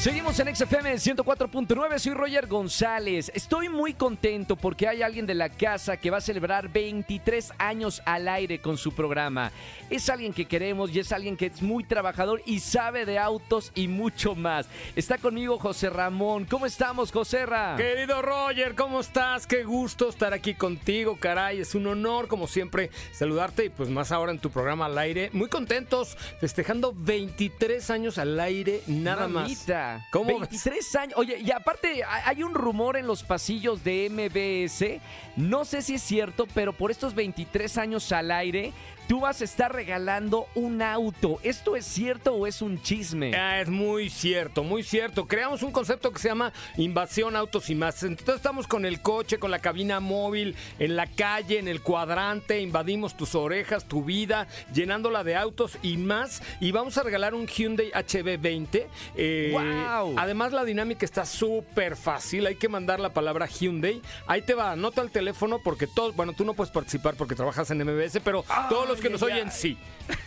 Seguimos en XFM 104.9, soy Roger González. Estoy muy contento porque hay alguien de la casa que va a celebrar 23 años al aire con su programa. Es alguien que queremos y es alguien que es muy trabajador y sabe de autos y mucho más. Está conmigo José Ramón. ¿Cómo estamos, José Ra? Querido Roger, ¿cómo estás? Qué gusto estar aquí contigo, caray. Es un honor, como siempre, saludarte y pues más ahora en tu programa al aire. Muy contentos, festejando 23 años al aire, nada Mamita. más. ¿Cómo 23 años. Oye, y aparte hay hay un rumor en los pasillos de MBS. No sé si es cierto, pero por estos 23 años al aire, tú vas a estar regalando un auto. ¿Esto es cierto o es un chisme? Ah, es muy cierto, muy cierto. Creamos un concepto que se llama invasión autos y más. Entonces estamos con el coche, con la cabina móvil, en la calle, en el cuadrante, invadimos tus orejas, tu vida, llenándola de autos y más. Y vamos a regalar un Hyundai HB20. Eh, Además la dinámica está súper fácil. Hay que mandar la palabra Hyundai. Ahí te va, anota el teléfono porque todos, bueno, tú no puedes participar porque trabajas en MBS, pero todos los que Ay, nos ay, oyen sí.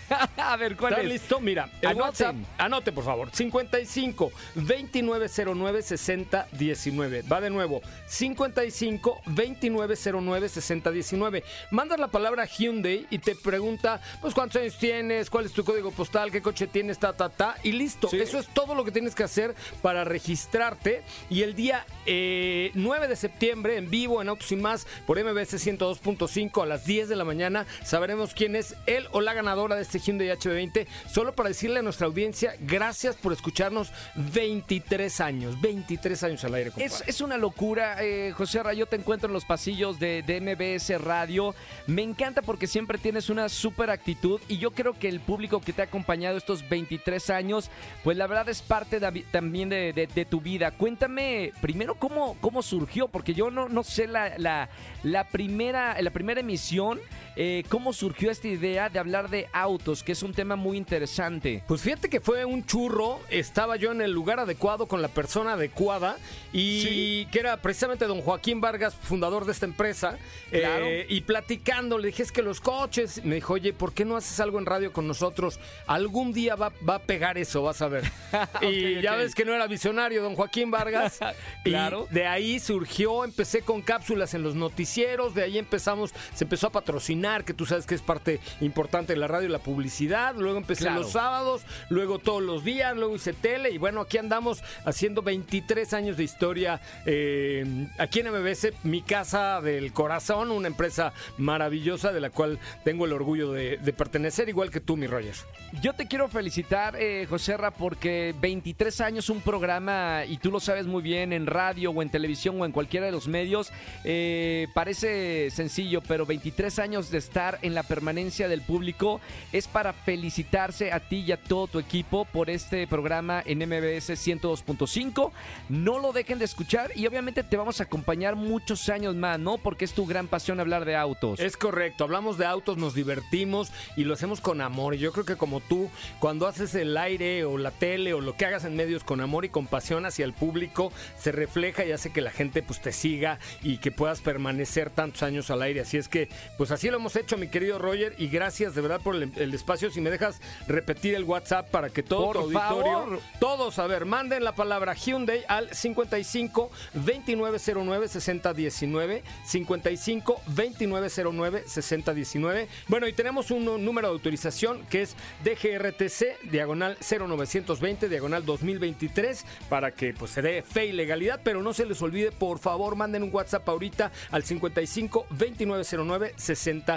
a ver, ¿cuál ¿Estás es? listo? Mira, el Anoten. WhatsApp, anote por favor, 55 2909 6019. Va de nuevo, 55 2909 6019. Mandas la palabra Hyundai y te pregunta, pues cuántos años tienes, cuál es tu código postal, qué coche tienes, ta, ta, ta, y listo. Sí. Eso es todo lo que tienes que hacer para registrarte. Y el día eh, 9 de septiembre, en vivo, en Autos Más, por MBS 102.5 a las 10 de la mañana, sabremos quién es él o la ganadora de este Hyundai HB20. Solo para decirle a nuestra audiencia, gracias por escucharnos 23 años, 23 años al aire. Es, es una locura, eh, José Ra, yo te encuentro en los pasillos de, de MBS Radio. Me encanta porque siempre tienes una súper actitud y yo creo que el público que te ha acompañado estos 23 años, pues la verdad es parte de- también de, de- tu vida. Cuéntame primero cómo, cómo surgió, porque yo no, no sé la, la, la primera, la primera emisión, eh, cómo surgió esta idea de hablar de autos, que es un tema muy interesante. Pues fíjate que fue un churro, estaba yo en el lugar adecuado con la persona adecuada y Sí. que era precisamente don Joaquín Vargas, fundador de esta empresa, Claro. eh, y platicando, le dije, es que los coches, me dijo, oye, ¿por qué no haces algo en radio con nosotros? Algún día va, va a pegar eso, vas a ver. y ya ves que no era visionario don Joaquín Vargas. Claro. Y de ahí surgió, empecé con cápsulas en los noticieros, de ahí empezamos, se empezó a patrocinar, que tú sabes que es parte importante de la radio y la publicidad, luego empecé Claro. los sábados, luego todos los días, luego hice tele y bueno, aquí andamos haciendo 23 años de historia eh, aquí en MBS, mi casa del corazón, una empresa maravillosa de la cual tengo el orgullo de, de pertenecer, igual que tú, mi Roger. Yo te quiero felicitar, eh, José Ra, porque 23 años un programa, y tú lo sabes muy bien, en radio o en televisión o en cualquiera de los medios, eh, parece sencillo, pero 23 años de estar en la permanencia del público es para felicitarse a ti y a todo tu equipo por este programa en MBS 102.5. No lo dejen de escuchar y obviamente te vamos a acompañar muchos años más, ¿no? Porque es tu gran pasión hablar de autos. Es correcto, hablamos de autos, nos divertimos y lo hacemos con amor. Y yo creo que como tú, cuando haces el aire o la tele o lo que hagas en medios con amor y con pasión hacia el público, se refleja y hace que la gente pues te siga y que puedas permanecer tantos años al aire. Así es que, pues así lo hemos hecho, mi querido Roger, y gracias de verdad por el, el espacio. Si me dejas repetir el WhatsApp para que todo Por tu auditorio, favor. todos, a ver, manden la palabra Hyundai al 55 2909 6019 55 2909 6019. Bueno, y tenemos un número de autorización que es DGRTC diagonal 0920 diagonal 2023 para que pues se dé fe y legalidad, pero no se les olvide, por favor, manden un WhatsApp ahorita al 55 2909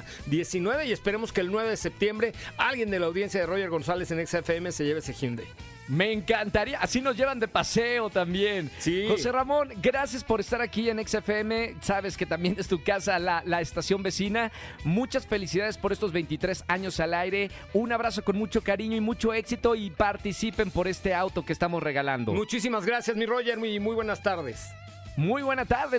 6019 y esperemos que el 9 de septiembre alguien de la audiencia de Roger González en XFM se lleve ese Hyundai. Me encantaría. Así nos llevan de paseo también. Sí. José Ramón, gracias por estar aquí en XFM. Sabes que también es tu casa, la, la estación vecina. Muchas felicidades por estos 23 años al aire. Un abrazo con mucho cariño y mucho éxito y participen por este auto que estamos regalando. Muchísimas gracias, mi Roger, muy, muy buenas tardes. Muy buena tarde.